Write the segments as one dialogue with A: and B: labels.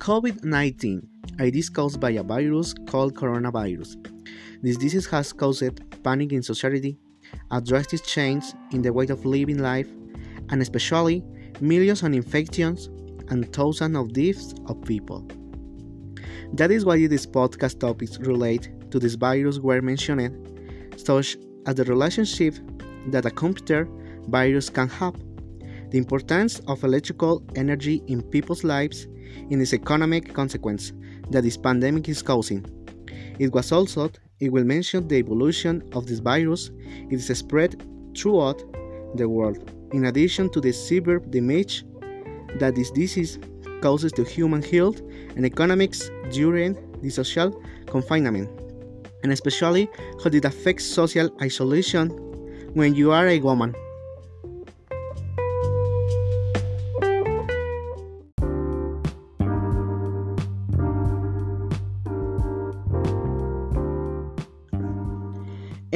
A: COVID 19, a disease caused by a virus called coronavirus. This disease has caused panic in society, a drastic change in the way of living life, and especially millions of infections and thousands of deaths of people. That is why these podcast topics relate to this virus were mentioned, such as the relationship that a computer virus can have, the importance of electrical energy in people's lives, and its economic consequence that this pandemic is causing. It was also it will mention the evolution of this virus, its spread throughout the world, in addition to the severe damage that this disease causes to human health and economics during the social confinement, and especially how it affects social isolation when you are a woman.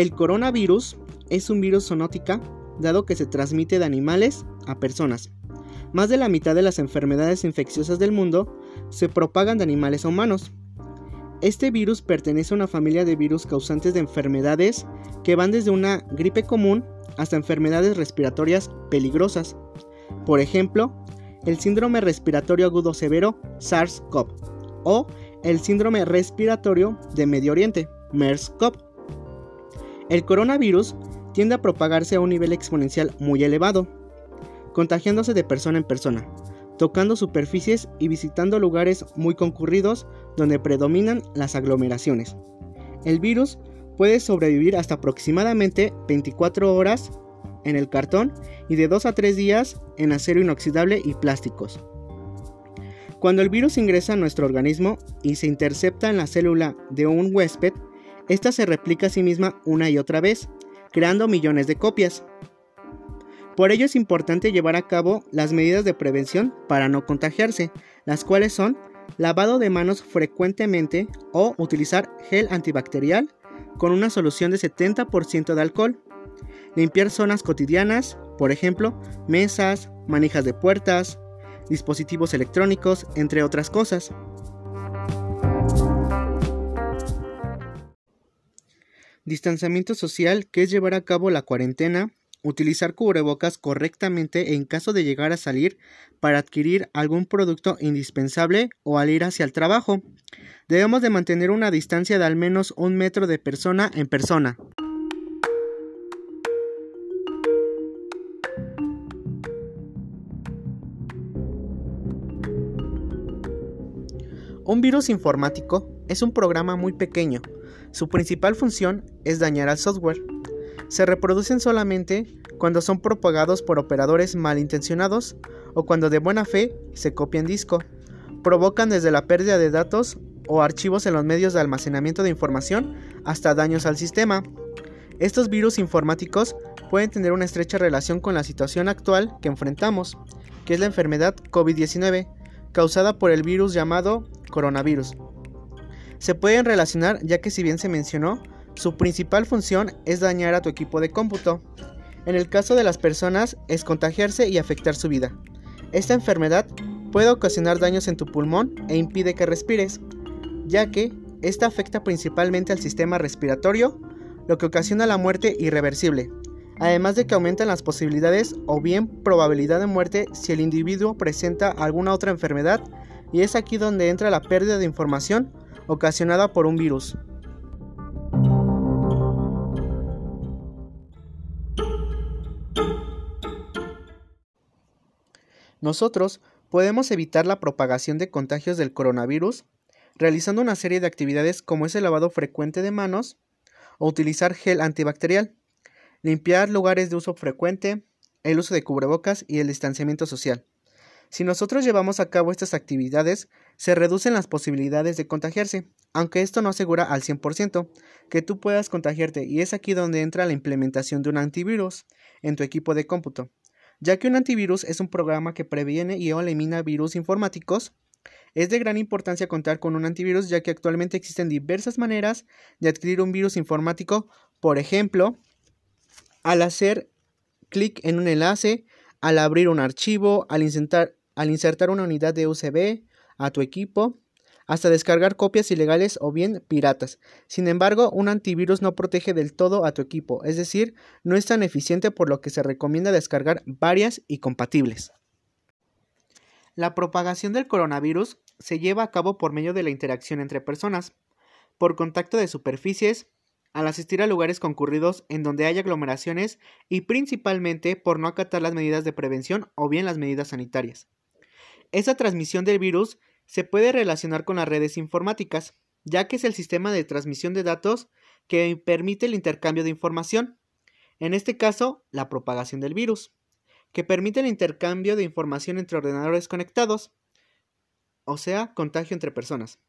A: El coronavirus es un virus zoonótica dado que se transmite de animales a personas. Más de la mitad de las enfermedades infecciosas del mundo se propagan de animales a humanos. Este virus pertenece a una familia de virus causantes de enfermedades que van desde una gripe común hasta enfermedades respiratorias peligrosas. Por ejemplo, el síndrome respiratorio agudo severo SARS-CoV o el síndrome respiratorio de Medio Oriente MERS-CoV. El coronavirus tiende a propagarse a un nivel exponencial muy elevado, contagiándose de persona en persona, tocando superficies y visitando lugares muy concurridos donde predominan las aglomeraciones. El virus puede sobrevivir hasta aproximadamente 24 horas en el cartón y de 2 a 3 días en acero inoxidable y plásticos. Cuando el virus ingresa a nuestro organismo y se intercepta en la célula de un huésped, esta se replica a sí misma una y otra vez, creando millones de copias. Por ello es importante llevar a cabo las medidas de prevención para no contagiarse, las cuales son lavado de manos frecuentemente o utilizar gel antibacterial con una solución de 70% de alcohol, limpiar zonas cotidianas, por ejemplo, mesas, manijas de puertas, dispositivos electrónicos, entre otras cosas. Distanciamiento social, que es llevar a cabo la cuarentena, utilizar cubrebocas correctamente en caso de llegar a salir para adquirir algún producto indispensable o al ir hacia el trabajo. Debemos de mantener una distancia de al menos un metro de persona en persona. Un virus informático es un programa muy pequeño. Su principal función es dañar al software. Se reproducen solamente cuando son propagados por operadores malintencionados o cuando de buena fe se copian disco. Provocan desde la pérdida de datos o archivos en los medios de almacenamiento de información hasta daños al sistema. Estos virus informáticos pueden tener una estrecha relación con la situación actual que enfrentamos, que es la enfermedad COVID-19, causada por el virus llamado coronavirus. Se pueden relacionar ya que si bien se mencionó, su principal función es dañar a tu equipo de cómputo. En el caso de las personas es contagiarse y afectar su vida. Esta enfermedad puede ocasionar daños en tu pulmón e impide que respires, ya que esta afecta principalmente al sistema respiratorio, lo que ocasiona la muerte irreversible, además de que aumentan las posibilidades o bien probabilidad de muerte si el individuo presenta alguna otra enfermedad y es aquí donde entra la pérdida de información ocasionada por un virus. Nosotros podemos evitar la propagación de contagios del coronavirus realizando una serie de actividades como es el lavado frecuente de manos o utilizar gel antibacterial, limpiar lugares de uso frecuente, el uso de cubrebocas y el distanciamiento social. Si nosotros llevamos a cabo estas actividades, se reducen las posibilidades de contagiarse, aunque esto no asegura al 100% que tú puedas contagiarte y es aquí donde entra la implementación de un antivirus en tu equipo de cómputo, ya que un antivirus es un programa que previene y elimina virus informáticos. Es de gran importancia contar con un antivirus ya que actualmente existen diversas maneras de adquirir un virus informático, por ejemplo, al hacer clic en un enlace, al abrir un archivo, al insertar, una unidad de USB, a tu equipo, hasta descargar copias ilegales o bien piratas. Sin embargo, un antivirus no protege del todo a tu equipo, es decir, no es tan eficiente por lo que se recomienda descargar varias y compatibles. La propagación del coronavirus se lleva a cabo por medio de la interacción entre personas, por contacto de superficies, al asistir a lugares concurridos en donde hay aglomeraciones y principalmente por no acatar las medidas de prevención o bien las medidas sanitarias. Esa transmisión del virus se puede relacionar con las redes informáticas, ya que es el sistema de transmisión de datos que permite el intercambio de información, en este caso, la propagación del virus, que permite el intercambio de información entre ordenadores conectados, o sea, contagio entre personas.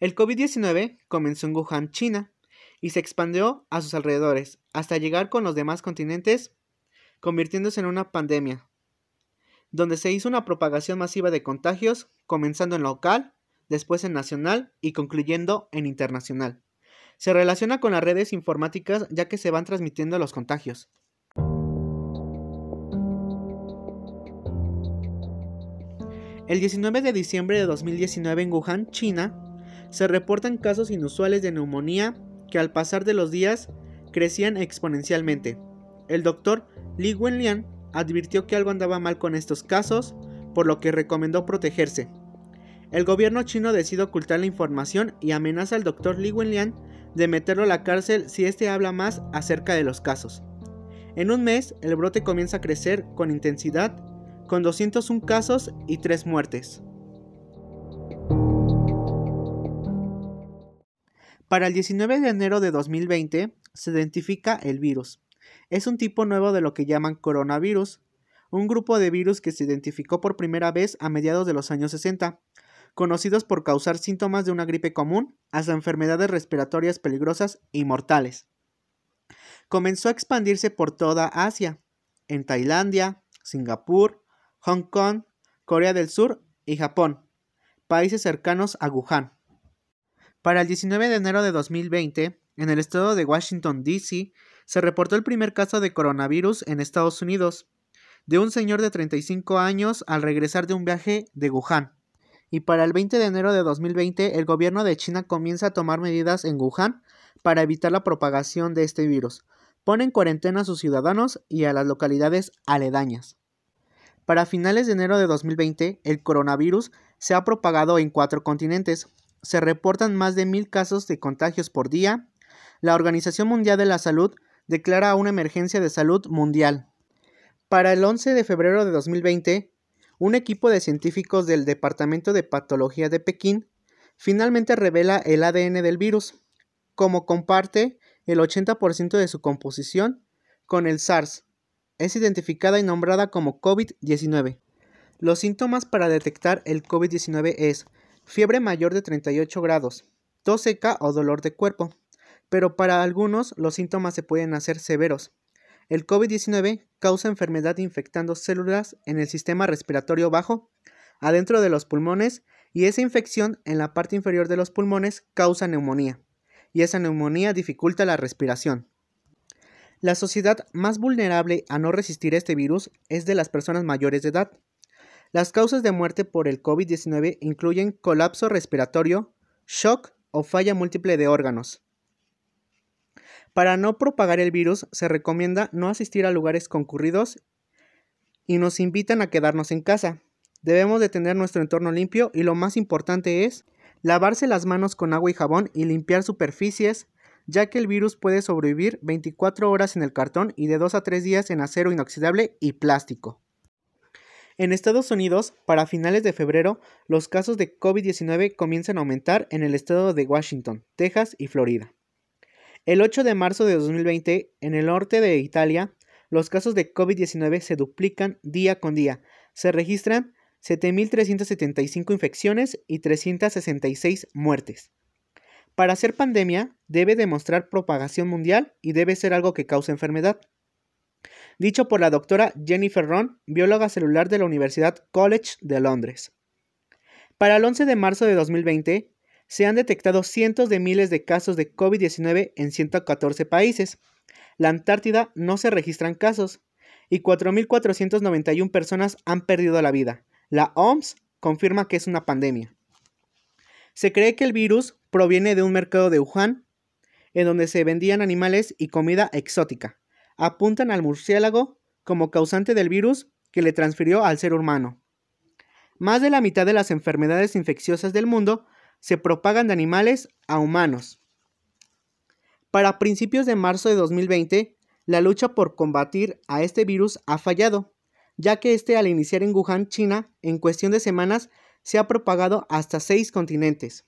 A: El COVID-19 comenzó en Wuhan, China, y se expandió a sus alrededores, hasta llegar con los demás continentes, convirtiéndose en una pandemia, donde se hizo una propagación masiva de contagios, comenzando en local, después en nacional y concluyendo en internacional. Se relaciona con las redes informáticas ya que se van transmitiendo los contagios. El 19 de diciembre de 2019 en Wuhan, China, se reportan casos inusuales de neumonía que al pasar de los días crecían exponencialmente. El doctor Li Wenlian advirtió que algo andaba mal con estos casos, por lo que recomendó protegerse. El gobierno chino decide ocultar la información y amenaza al doctor Li Wenlian de meterlo a la cárcel si éste habla más acerca de los casos. En un mes, el brote comienza a crecer con intensidad con 201 casos y 3 muertes. Para el 19 de enero de 2020 se identifica el virus. Es un tipo nuevo de lo que llaman coronavirus, un grupo de virus que se identificó por primera vez a mediados de los años 60, conocidos por causar síntomas de una gripe común hasta enfermedades respiratorias peligrosas y mortales. Comenzó a expandirse por toda Asia, en Tailandia, Singapur, Hong Kong, Corea del Sur y Japón, países cercanos a Wuhan. Para el 19 de enero de 2020, en el estado de Washington, D.C., se reportó el primer caso de coronavirus en Estados Unidos, de un señor de 35 años al regresar de un viaje de Wuhan. Y para el 20 de enero de 2020, el gobierno de China comienza a tomar medidas en Wuhan para evitar la propagación de este virus. Pone en cuarentena a sus ciudadanos y a las localidades aledañas. Para finales de enero de 2020, el coronavirus se ha propagado en cuatro continentes. Se reportan más de mil casos de contagios por día. La Organización Mundial de la Salud declara una emergencia de salud mundial. Para el 11 de febrero de 2020, un equipo de científicos del Departamento de Patología de Pekín finalmente revela el ADN del virus, como comparte el 80% de su composición con el SARS, es identificada y nombrada como COVID-19. Los síntomas para detectar el COVID-19 es fiebre mayor de 38 grados, tos seca o dolor de cuerpo, pero para algunos los síntomas se pueden hacer severos. El COVID-19 causa enfermedad infectando células en el sistema respiratorio bajo, adentro de los pulmones, y esa infección en la parte inferior de los pulmones causa neumonía, y esa neumonía dificulta la respiración. La sociedad más vulnerable a no resistir este virus es de las personas mayores de edad. Las causas de muerte por el COVID-19 incluyen colapso respiratorio, shock o falla múltiple de órganos. Para no propagar el virus se recomienda no asistir a lugares concurridos y nos invitan a quedarnos en casa. Debemos de tener nuestro entorno limpio y lo más importante es lavarse las manos con agua y jabón y limpiar superficies, ya que el virus puede sobrevivir 24 horas en el cartón y de 2 a 3 días en acero inoxidable y plástico. En Estados Unidos, para finales de febrero, los casos de COVID-19 comienzan a aumentar en el estado de Washington, Texas y Florida. El 8 de marzo de 2020, en el norte de Italia, los casos de COVID-19 se duplican día con día. Se registran 7.375 infecciones y 366 muertes. Para ser pandemia, debe demostrar propagación mundial y debe ser algo que cause enfermedad. Dicho por la doctora Jennifer Ron, bióloga celular de la Universidad College de Londres. Para el 11 de marzo de 2020, se han detectado cientos de miles de casos de COVID-19 en 114 países. La Antártida no se registran casos y 4.491 personas han perdido la vida. La OMS confirma que es una pandemia. Se cree que el virus proviene de un mercado de Wuhan, en donde se vendían animales y comida exótica. Apuntan al murciélago como causante del virus que le transfirió al ser humano. Más de la mitad de las enfermedades infecciosas del mundo se propagan de animales a humanos. Para principios de marzo de 2020, la lucha por combatir a este virus ha fallado, ya que este al iniciar en Wuhan, China, en cuestión de semanas se ha propagado hasta seis continentes.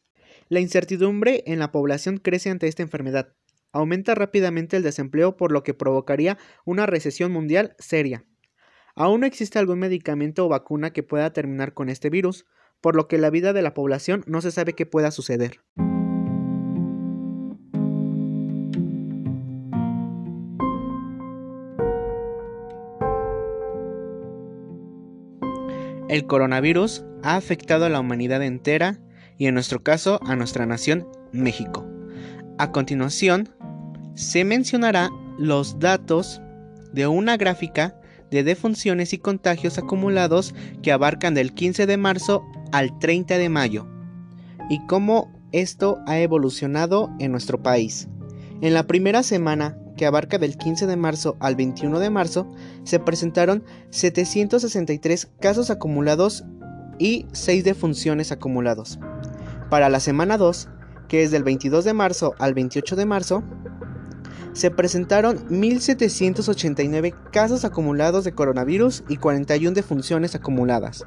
A: La incertidumbre en la población crece ante esta enfermedad. Aumenta rápidamente el desempleo por lo que provocaría una recesión mundial seria. Aún no existe algún medicamento o vacuna que pueda terminar con este virus, por lo que la vida de la población no se sabe qué pueda suceder. El coronavirus ha afectado a la humanidad entera y en nuestro caso a nuestra nación México. A continuación, se mencionará los datos de una gráfica de defunciones y contagios acumulados que abarcan del 15 de marzo al 30 de mayo y cómo esto ha evolucionado en nuestro país. En la primera semana, que abarca del 15 de marzo al 21 de marzo, se presentaron 763 casos acumulados y 6 defunciones acumulados. Para la semana 2, que es del 22 de marzo al 28 de marzo, se presentaron 1.789 casos acumulados de coronavirus y 41 defunciones acumuladas.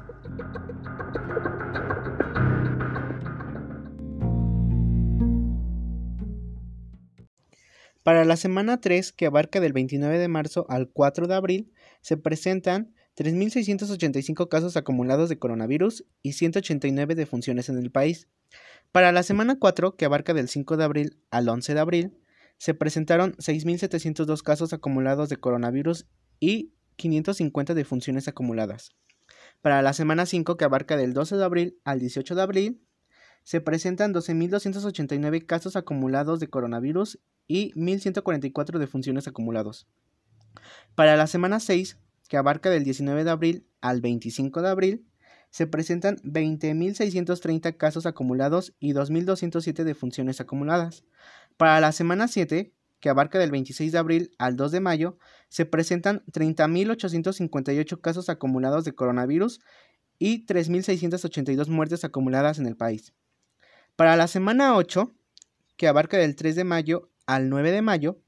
A: Para la semana 3, que abarca del 29 de marzo al 4 de abril, se presentan 3.685 casos acumulados de coronavirus y 189 defunciones en el país. Para la semana 4, que abarca del 5 de abril al 11 de abril, se presentaron 6.702 casos acumulados de coronavirus y 550 defunciones acumuladas. Para la semana 5, que abarca del 12 de abril al 18 de abril, se presentan 12.289 casos acumulados de coronavirus y 1.144 defunciones acumulados. Para la semana 6, que abarca del 19 de abril al 25 de abril, se presentan 20.630 casos acumulados y 2.207 defunciones acumuladas. Para la semana 7, que abarca del 26 de abril al 2 de mayo, se presentan 30.858 casos acumulados de coronavirus y 3.682 muertes acumuladas en el país. Para la semana 8, que abarca del 3 de mayo al 9 de mayo,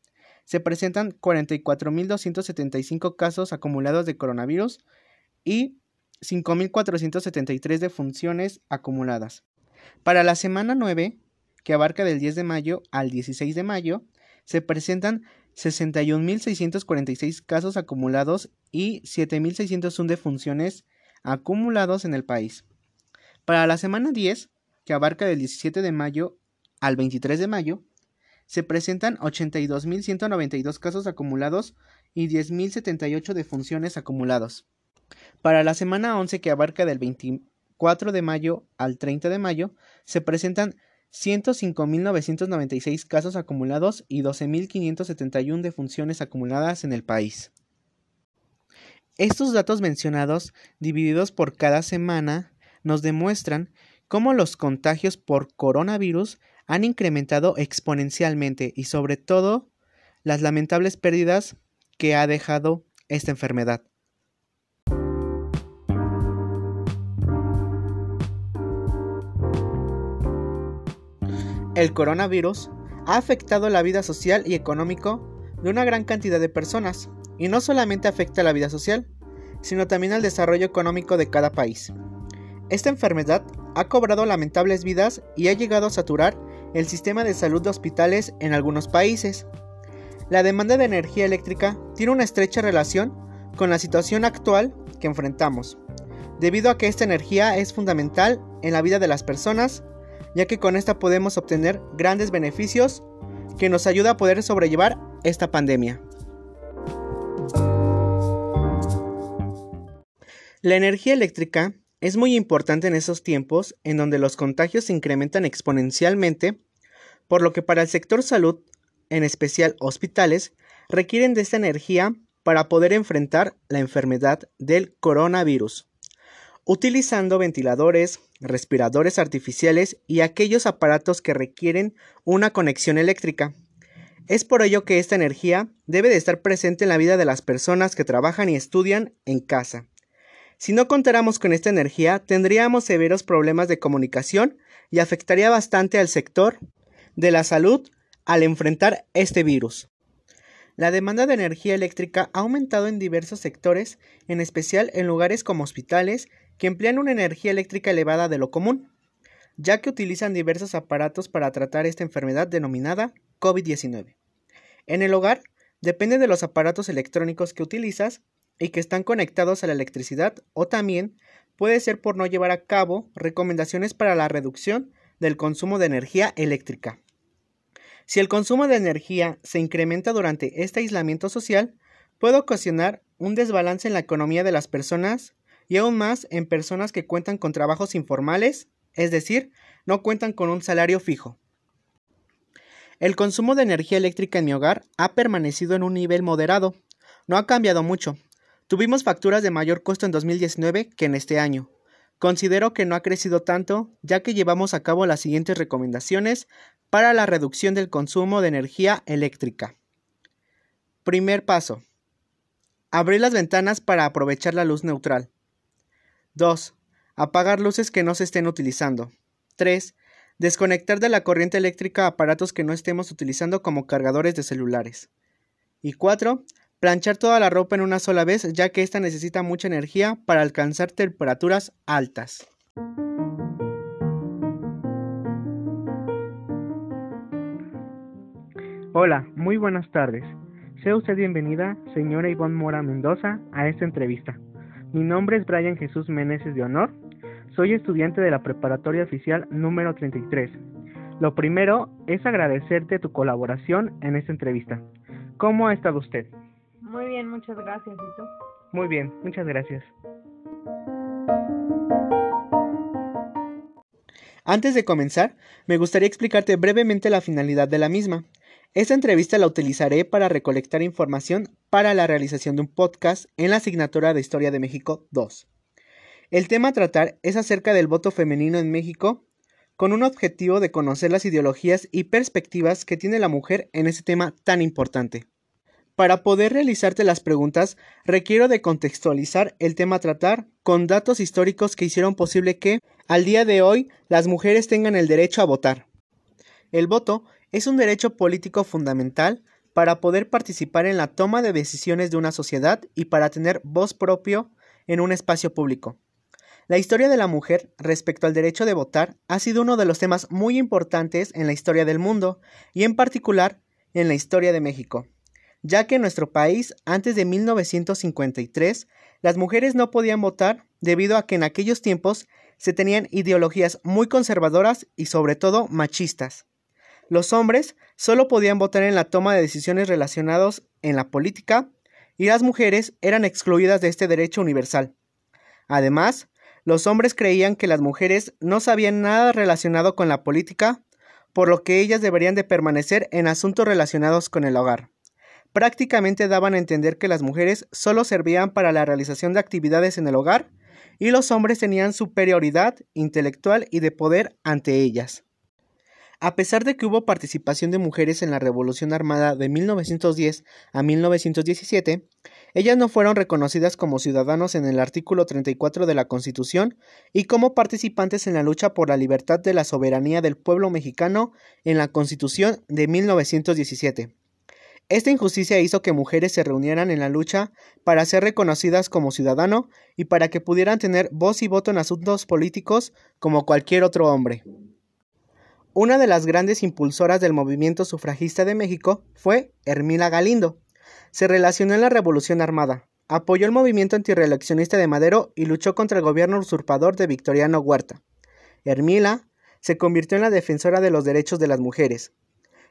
A: se presentan 44.275 casos acumulados de coronavirus y 5.473 defunciones acumuladas. Para la semana 9, que abarca del 10 de mayo al 16 de mayo, se presentan 61.646 casos acumulados y 7.601 defunciones acumulados en el país. Para la semana 10, que abarca del 17 de mayo al 23 de mayo, se presentan 82.192 casos acumulados y 10.078 defunciones acumulados. Para la semana 11 que abarca del 24 de mayo al 30 de mayo, se presentan 105.996 casos acumulados y 12.571 defunciones acumuladas en el país. Estos datos mencionados, divididos por cada semana, nos demuestran cómo los contagios por coronavirus han incrementado exponencialmente y sobre todo las lamentables pérdidas que ha dejado esta enfermedad. El coronavirus ha afectado la vida social y económico de una gran cantidad de personas, y no solamente afecta la vida social, sino también al desarrollo económico de cada país. Esta enfermedad ha cobrado lamentables vidas y ha llegado a saturar el sistema de salud de hospitales en algunos países. La demanda de energía eléctrica tiene una estrecha relación con la situación actual que enfrentamos, debido a que esta energía es fundamental en la vida de las personas ya que con esta podemos obtener grandes beneficios que nos ayuda a poder sobrellevar esta pandemia. La energía eléctrica es muy importante en esos tiempos en donde los contagios se incrementan exponencialmente, por lo que para el sector salud, en especial hospitales, requieren de esta energía para poder enfrentar la enfermedad del coronavirus. Utilizando ventiladores, respiradores artificiales y aquellos aparatos que requieren una conexión eléctrica. Es por ello que esta energía debe de estar presente en la vida de las personas que trabajan y estudian en casa. Si no contáramos con esta energía, tendríamos severos problemas de comunicación y afectaría bastante al sector de la salud al enfrentar este virus. La demanda de energía eléctrica ha aumentado en diversos sectores, en especial en lugares como hospitales, que emplean una energía eléctrica elevada de lo común, ya que utilizan diversos aparatos para tratar esta enfermedad denominada COVID-19. En el hogar, depende de los aparatos electrónicos que utilizas y que están conectados a la electricidad o también puede ser por no llevar a cabo recomendaciones para la reducción del consumo de energía eléctrica. Si el consumo de energía se incrementa durante este aislamiento social, puede ocasionar un desbalance en la economía de las personas y aún más en personas que cuentan con trabajos informales, es decir, no cuentan con un salario fijo. El consumo de energía eléctrica en mi hogar ha permanecido en un nivel moderado. No ha cambiado mucho. Tuvimos facturas de mayor costo en 2019 que en este año. Considero que no ha crecido tanto, ya que llevamos a cabo las siguientes recomendaciones para la reducción del consumo de energía eléctrica. Primer paso. Abrir las ventanas para aprovechar la luz neutral. 2. Apagar luces que no se estén utilizando. 3. Desconectar de la corriente eléctrica aparatos que no estemos utilizando como cargadores de celulares. Y 4. Planchar toda la ropa en una sola vez ya que ésta necesita mucha energía para alcanzar temperaturas altas. Hola, muy buenas tardes. Sea usted bienvenida, señora Ivonne Mora Mendoza, a esta entrevista. Mi nombre es Brian Jesús Meneses de Honor. Soy estudiante de la preparatoria oficial número 33. Lo primero es agradecerte tu colaboración en esta entrevista. ¿Cómo ha estado usted?
B: Muy bien, muchas gracias. ¿Y tú?
A: Muy bien, muchas gracias. Antes de comenzar, me gustaría explicarte brevemente la finalidad de la misma. Esta entrevista la utilizaré para recolectar información para la realización de un podcast en la asignatura de Historia de México 2. El tema a tratar es acerca del voto femenino en México, con un objetivo de conocer las ideologías y perspectivas que tiene la mujer en ese tema tan importante. Para poder realizarte las preguntas, requiero de contextualizar el tema a tratar con datos históricos que hicieron posible que, al día de hoy, las mujeres tengan el derecho a votar. El voto es un derecho político fundamental para poder participar en la toma de decisiones de una sociedad y para tener voz propio en un espacio público. La historia de la mujer respecto al derecho de votar ha sido uno de los temas muy importantes en la historia del mundo y en particular en la historia de México, ya que en nuestro país antes de 1953 las mujeres no podían votar debido a que en aquellos tiempos se tenían ideologías muy conservadoras y sobre todo machistas. Los hombres solo podían votar en la toma de decisiones relacionadas en la política y las mujeres eran excluidas de este derecho universal. Además, los hombres creían que las mujeres no sabían nada relacionado con la política, por lo que ellas deberían de permanecer en asuntos relacionados con el hogar. Prácticamente daban a entender que las mujeres solo servían para la realización de actividades en el hogar y los hombres tenían superioridad intelectual y de poder ante ellas. A pesar de que hubo participación de mujeres en la Revolución Armada de 1910 a 1917, ellas no fueron reconocidas como ciudadanos en el artículo 34 de la Constitución y como participantes en la lucha por la libertad de la soberanía del pueblo mexicano en la Constitución de 1917. Esta injusticia hizo que mujeres se reunieran en la lucha para ser reconocidas como ciudadano y para que pudieran tener voz y voto en asuntos políticos como cualquier otro hombre. Una de las grandes impulsoras del movimiento sufragista de México fue Hermila Galindo. Se relacionó en la Revolución Armada, apoyó el movimiento antireeleccionista de Madero y luchó contra el gobierno usurpador de Victoriano Huerta. Hermila se convirtió en la defensora de los derechos de las mujeres.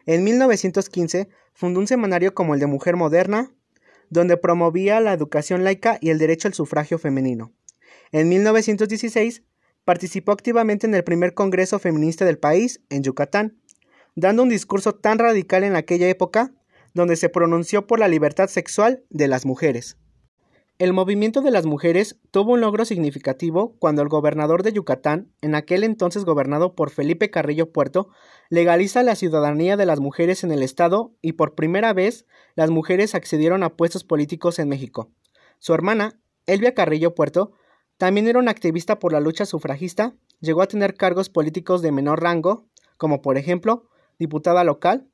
A: En 1915 fundó un semanario como el de Mujer Moderna, donde promovía la educación laica y el derecho al sufragio femenino. En 1916 participó activamente en el primer Congreso Feminista del país, en Yucatán, dando un discurso tan radical en aquella época, donde se pronunció por la libertad sexual de las mujeres. El movimiento de las mujeres tuvo un logro significativo cuando el gobernador de Yucatán, en aquel entonces gobernado por Felipe Carrillo Puerto, legaliza la ciudadanía de las mujeres en el Estado y por primera vez las mujeres accedieron a puestos políticos en México. Su hermana, Elvia Carrillo Puerto, también era una activista por la lucha sufragista, llegó a tener cargos políticos de menor rango, como por ejemplo diputada local,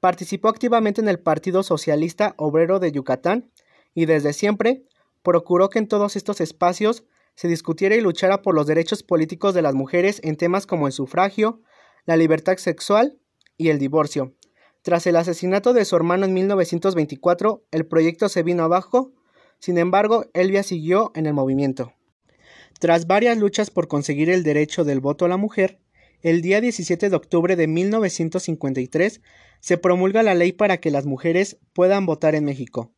A: participó activamente en el Partido Socialista Obrero de Yucatán y desde siempre procuró que en todos estos espacios se discutiera y luchara por los derechos políticos de las mujeres en temas como el sufragio, la libertad sexual y el divorcio. Tras el asesinato de su hermano en 1924, el proyecto se vino abajo, sin embargo, Elvia siguió en el movimiento. Tras varias luchas por conseguir el derecho del voto a la mujer, el día 17 de octubre de 1953 se promulga la ley para que las mujeres puedan votar en México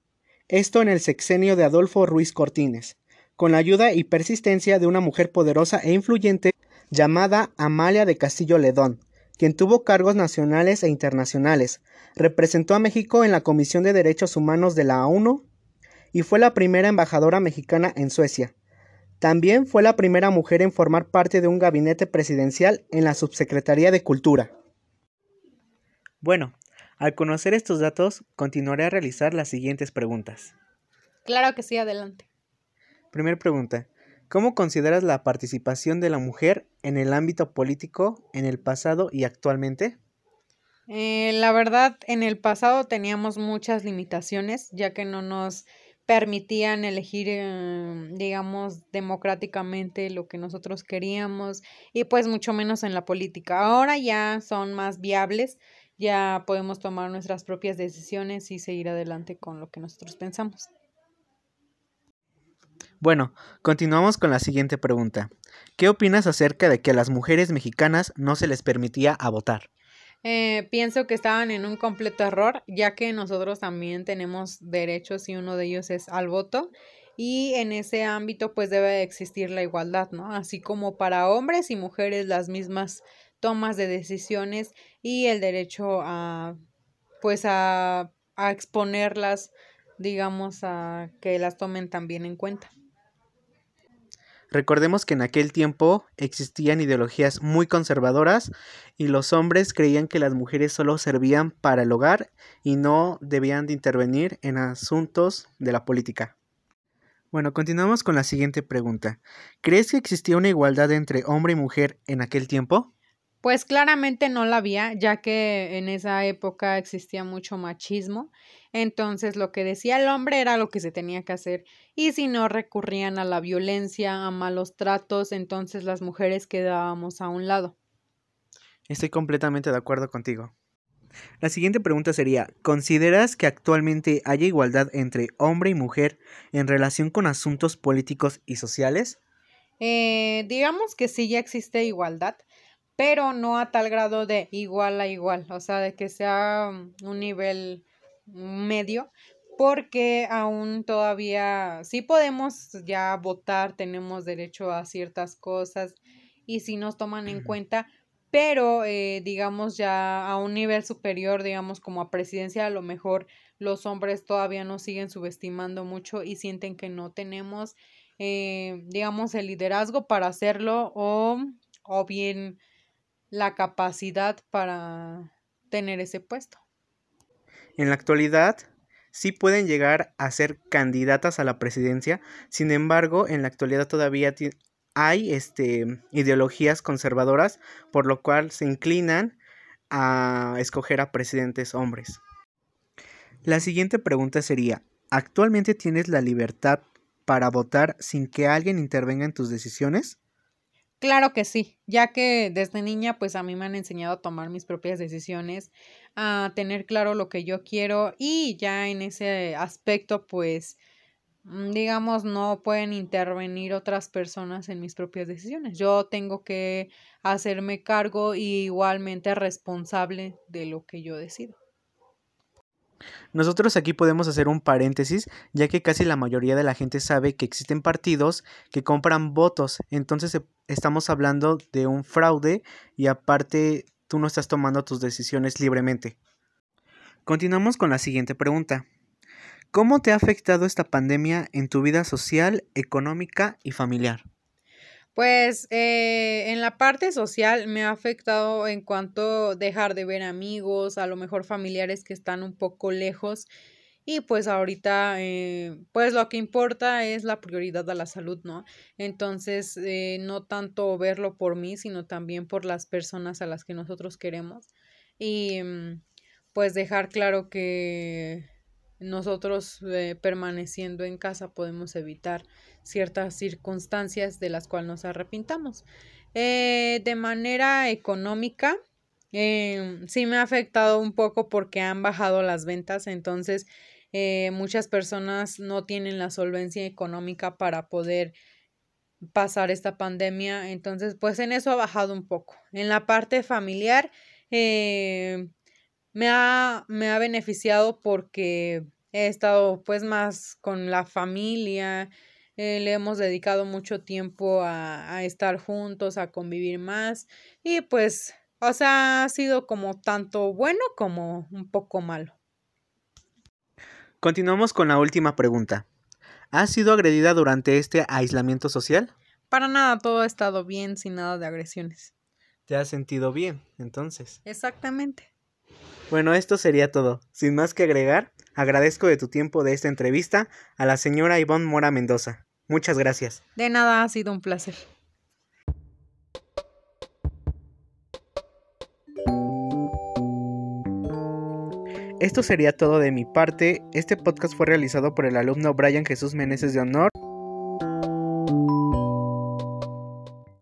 A: esto en el sexenio de Adolfo Ruiz Cortines, con la ayuda y persistencia de una mujer poderosa e influyente llamada Amalia de Castillo Ledón, quien tuvo cargos nacionales e internacionales, representó a México en la Comisión de Derechos Humanos de la ONU y fue la primera embajadora mexicana en Suecia. También fue la primera mujer en formar parte de un gabinete presidencial en la Subsecretaría de Cultura. Bueno, al conocer estos datos, continuaré a realizar las siguientes preguntas.
B: Claro que sí, adelante.
A: Primera pregunta. ¿Cómo consideras la participación de la mujer en el ámbito político en el pasado y actualmente?
B: Eh, la verdad, en el pasado teníamos muchas limitaciones, ya que no nos permitían elegir, eh, digamos, democráticamente lo que nosotros queríamos y pues mucho menos en la política. Ahora ya son más viables ya podemos tomar nuestras propias decisiones y seguir adelante con lo que nosotros pensamos.
A: Bueno, continuamos con la siguiente pregunta. ¿Qué opinas acerca de que a las mujeres mexicanas no se les permitía votar?
B: Eh, pienso que estaban en un completo error, ya que nosotros también tenemos derechos y uno de ellos es al voto. Y en ese ámbito pues debe existir la igualdad, ¿no? Así como para hombres y mujeres las mismas tomas de decisiones y el derecho a pues a, a exponerlas, digamos, a que las tomen también en cuenta.
A: Recordemos que en aquel tiempo existían ideologías muy conservadoras y los hombres creían que las mujeres solo servían para el hogar y no debían de intervenir en asuntos de la política. Bueno, continuamos con la siguiente pregunta. ¿Crees que existía una igualdad entre hombre y mujer en aquel tiempo?
B: Pues claramente no la había, ya que en esa época existía mucho machismo. Entonces lo que decía el hombre era lo que se tenía que hacer. Y si no recurrían a la violencia, a malos tratos, entonces las mujeres quedábamos a un lado.
A: Estoy completamente de acuerdo contigo. La siguiente pregunta sería, ¿consideras que actualmente haya igualdad entre hombre y mujer en relación con asuntos políticos y sociales?
B: Eh, digamos que sí ya existe igualdad, pero no a tal grado de igual a igual, o sea, de que sea un nivel medio, porque aún todavía sí podemos ya votar, tenemos derecho a ciertas cosas y si nos toman en cuenta, pero eh, digamos ya a un nivel superior, digamos como a presidencia, a lo mejor los hombres todavía nos siguen subestimando mucho y sienten que no tenemos, eh, digamos, el liderazgo para hacerlo o, o bien la capacidad para tener ese puesto.
A: En la actualidad, sí pueden llegar a ser candidatas a la presidencia, sin embargo, en la actualidad todavía hay este, ideologías conservadoras, por lo cual se inclinan a escoger a presidentes hombres. La siguiente pregunta sería, ¿actualmente tienes la libertad para votar sin que alguien intervenga en tus decisiones?
B: Claro que sí, ya que desde niña pues a mí me han enseñado a tomar mis propias decisiones, a tener claro lo que yo quiero y ya en ese aspecto pues mm, digamos no pueden intervenir otras personas en mis propias decisiones. Yo tengo que hacerme cargo y igualmente responsable de lo que yo decido.
A: Nosotros aquí podemos hacer un paréntesis, ya que casi la mayoría de la gente sabe que existen partidos que compran votos, entonces estamos hablando de un fraude y aparte tú no estás tomando tus decisiones libremente. Continuamos con la siguiente pregunta. ¿Cómo te ha afectado esta pandemia en tu vida social, económica y familiar?
B: Pues eh, en la parte social me ha afectado en cuanto dejar de ver amigos, a lo mejor familiares que están un poco lejos y pues ahorita eh, pues lo que importa es la prioridad a la salud, ¿no? Entonces eh, no tanto verlo por mí, sino también por las personas a las que nosotros queremos y mm, pues dejar claro que nosotros eh, permaneciendo en casa podemos evitar ciertas circunstancias de las cuales nos arrepintamos. De manera económica, sí me ha afectado un poco porque han bajado las ventas, entonces muchas personas no tienen la solvencia económica para poder pasar esta pandemia, entonces pues en eso ha bajado un poco. En la parte familiar, me ha, me ha beneficiado porque he estado pues más con la familia, eh, le hemos dedicado mucho tiempo a, a estar juntos, a convivir más y pues, o sea, ha sido como tanto bueno como un poco malo.
A: Continuamos con la última pregunta. ¿Has sido agredida durante este aislamiento social?
B: Para nada, todo ha estado bien, sin nada de agresiones.
A: ¿Te has sentido bien, entonces?
B: Exactamente.
A: Bueno, esto sería todo. Sin más que agregar, agradezco de tu tiempo de esta entrevista a la señora Ivonne Mora Mendoza. Muchas gracias.
B: De nada, ha sido un placer.
A: Esto sería todo de mi parte. Este podcast fue realizado por el alumno Brian Jesús Meneses de Honor